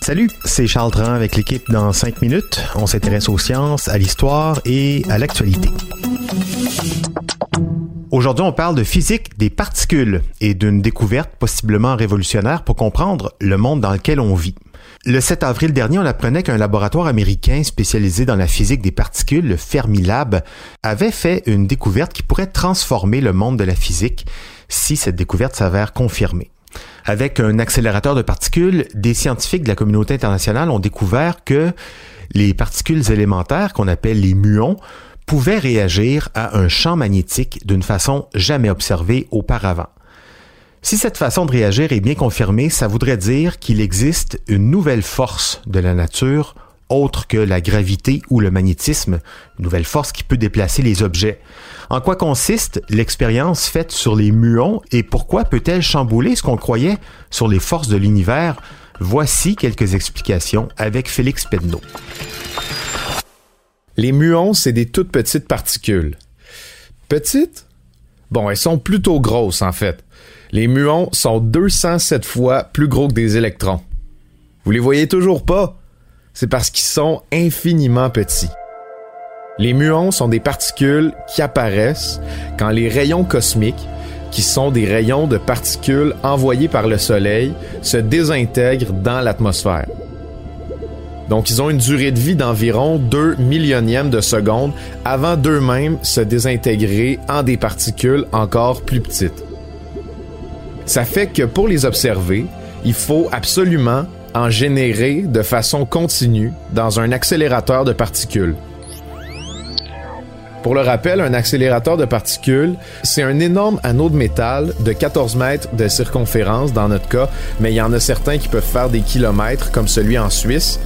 Salut, c'est Charles Tran avec l'équipe dans 5 minutes. On s'intéresse aux sciences, à l'histoire et à l'actualité. Aujourd'hui, on parle de physique des particules et d'une découverte possiblement révolutionnaire pour comprendre le monde dans lequel on vit. Le 7 avril dernier, on apprenait qu'un laboratoire américain spécialisé dans la physique des particules, le Fermilab, avait fait une découverte qui pourrait transformer le monde de la physique si cette découverte s'avère confirmée. Avec un accélérateur de particules, des scientifiques de la communauté internationale ont découvert que les particules élémentaires, qu'on appelle les muons, pouvaient réagir à un champ magnétique d'une façon jamais observée auparavant. Si cette façon de réagir est bien confirmée, ça voudrait dire qu'il existe une nouvelle force de la nature autre que la gravité ou le magnétisme, une nouvelle force qui peut déplacer les objets. En quoi consiste l'expérience faite sur les muons et pourquoi peut-elle chambouler ce qu'on croyait sur les forces de l'univers? Voici quelques explications avec Félix Pedneau. Les muons, c'est des toutes petites particules. Petites? Bon, elles sont plutôt grosses en fait. Les muons sont 207 fois plus gros que des électrons. Vous les voyez toujours pas? C'est parce qu'ils sont infiniment petits. Les muons sont des particules qui apparaissent quand les rayons cosmiques, qui sont des rayons de particules envoyés par le Soleil, se désintègrent dans l'atmosphère. Donc ils ont une durée de vie d'environ 2 millionièmes de seconde avant d'eux-mêmes se désintégrer en des particules encore plus petites. Ça fait que pour les observer, il faut absolument en générer de façon continue dans un accélérateur de particules. Pour le rappel, un accélérateur de particules, c'est un énorme anneau de métal de 14 mètres de circonférence dans notre cas, mais il y en a certains qui peuvent faire des kilomètres, comme celui en Suisse.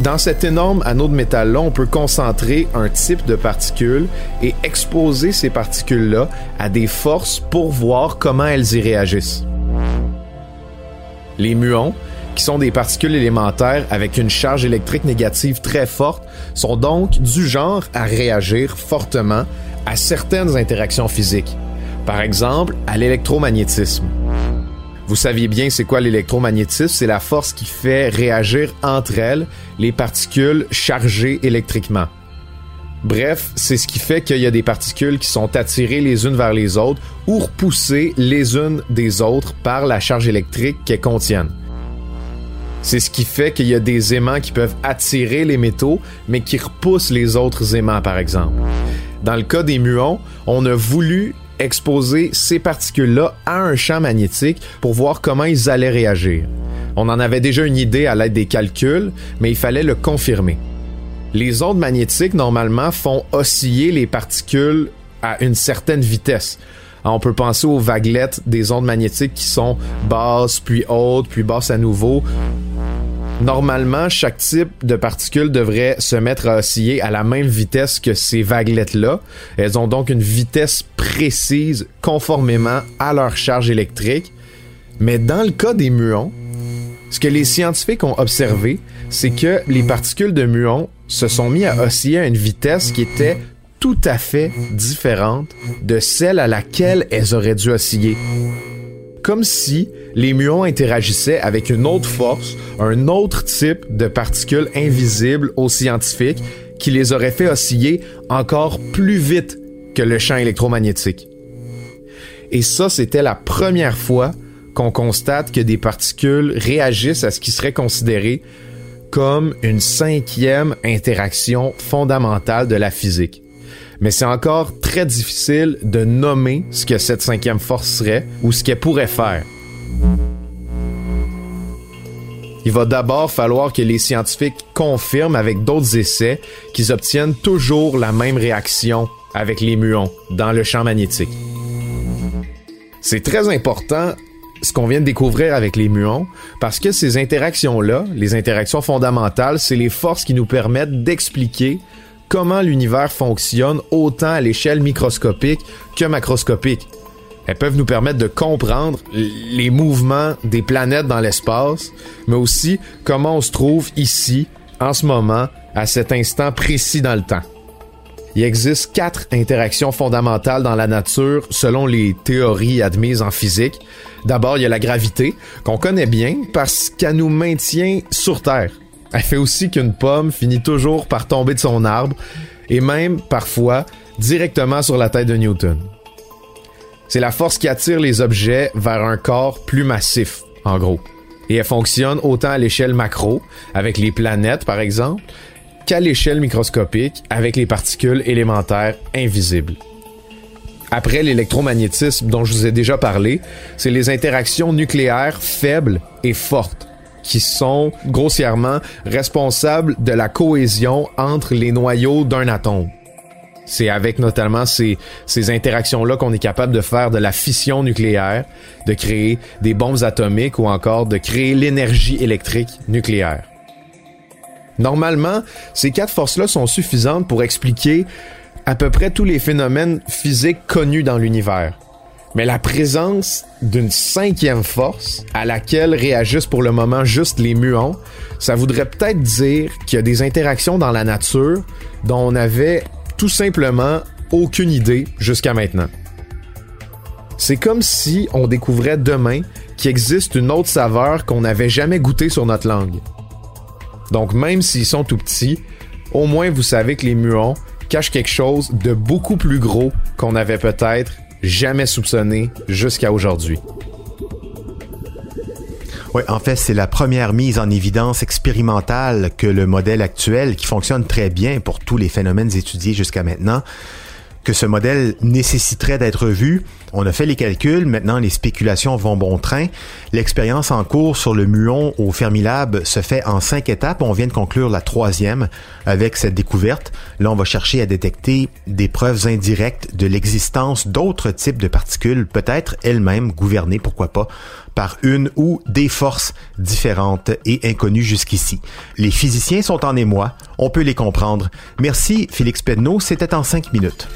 Dans cet énorme anneau de métal-là, on peut concentrer un type de particules et exposer ces particules-là à des forces pour voir comment elles y réagissent. Les muons, qui sont des particules élémentaires avec une charge électrique négative très forte, sont donc du genre à réagir fortement à certaines interactions physiques. Par exemple, à l'électromagnétisme. Vous saviez bien c'est quoi l'électromagnétisme, c'est la force qui fait réagir entre elles les particules chargées électriquement. Bref, c'est ce qui fait qu'il y a des particules qui sont attirées les unes vers les autres ou repoussées les unes des autres par la charge électrique qu'elles contiennent. C'est ce qui fait qu'il y a des aimants qui peuvent attirer les métaux, mais qui repoussent les autres aimants, par exemple. Dans le cas des muons, on a voulu exposer ces particules-là à un champ magnétique pour voir comment ils allaient réagir. On en avait déjà une idée à l'aide des calculs, mais il fallait le confirmer. Les ondes magnétiques, normalement, font osciller les particules à une certaine vitesse. On peut penser aux vaguelettes des ondes magnétiques qui sont basses, puis hautes, puis basses à nouveau. Normalement, chaque type de particule devrait se mettre à osciller à la même vitesse que ces vaguelettes-là. Elles ont donc une vitesse précise conformément à leur charge électrique. Mais dans le cas des muons, ce que les scientifiques ont observé, c'est que les particules de muons se sont mis à osciller à une vitesse qui était tout à fait différente de celle à laquelle elles auraient dû osciller. Comme si les muons interagissaient avec une autre force, un autre type de particules invisibles aux scientifiques qui les aurait fait osciller encore plus vite que le champ électromagnétique. Et ça, c'était la première fois qu'on constate que des particules réagissent à ce qui serait considéré comme une cinquième interaction fondamentale de la physique mais c'est encore très difficile de nommer ce que cette cinquième force serait ou ce qu'elle pourrait faire. Il va d'abord falloir que les scientifiques confirment avec d'autres essais qu'ils obtiennent toujours la même réaction avec les muons dans le champ magnétique. C'est très important ce qu'on vient de découvrir avec les muons, parce que ces interactions-là, les interactions fondamentales, c'est les forces qui nous permettent d'expliquer comment l'univers fonctionne autant à l'échelle microscopique que macroscopique. Elles peuvent nous permettre de comprendre les mouvements des planètes dans l'espace, mais aussi comment on se trouve ici, en ce moment, à cet instant précis dans le temps. Il existe quatre interactions fondamentales dans la nature selon les théories admises en physique. D'abord, il y a la gravité, qu'on connaît bien parce qu'elle nous maintient sur Terre. Elle fait aussi qu'une pomme finit toujours par tomber de son arbre, et même, parfois, directement sur la tête de Newton. C'est la force qui attire les objets vers un corps plus massif, en gros. Et elle fonctionne autant à l'échelle macro, avec les planètes par exemple, qu'à l'échelle microscopique, avec les particules élémentaires invisibles. Après l'électromagnétisme dont je vous ai déjà parlé, c'est les interactions nucléaires faibles et fortes qui sont grossièrement responsables de la cohésion entre les noyaux d'un atome. C'est avec notamment ces, ces interactions-là qu'on est capable de faire de la fission nucléaire, de créer des bombes atomiques ou encore de créer l'énergie électrique nucléaire. Normalement, ces quatre forces-là sont suffisantes pour expliquer à peu près tous les phénomènes physiques connus dans l'univers. Mais la présence d'une cinquième force à laquelle réagissent pour le moment juste les muons, ça voudrait peut-être dire qu'il y a des interactions dans la nature dont on avait tout simplement aucune idée jusqu'à maintenant. C'est comme si on découvrait demain qu'il existe une autre saveur qu'on n'avait jamais goûtée sur notre langue. Donc même s'ils sont tout petits, au moins vous savez que les muons cachent quelque chose de beaucoup plus gros qu'on avait peut-être jamais soupçonné jusqu'à aujourd'hui. Oui, en fait, c'est la première mise en évidence expérimentale que le modèle actuel, qui fonctionne très bien pour tous les phénomènes étudiés jusqu'à maintenant, que ce modèle nécessiterait d'être vu. On a fait les calculs, maintenant les spéculations vont bon train. L'expérience en cours sur le muon au Fermilab se fait en cinq étapes. On vient de conclure la troisième avec cette découverte. Là, on va chercher à détecter des preuves indirectes de l'existence d'autres types de particules, peut-être elles-mêmes gouvernées, pourquoi pas, par une ou des forces différentes et inconnues jusqu'ici. Les physiciens sont en émoi, on peut les comprendre. Merci Félix Pedneau, c'était en cinq minutes.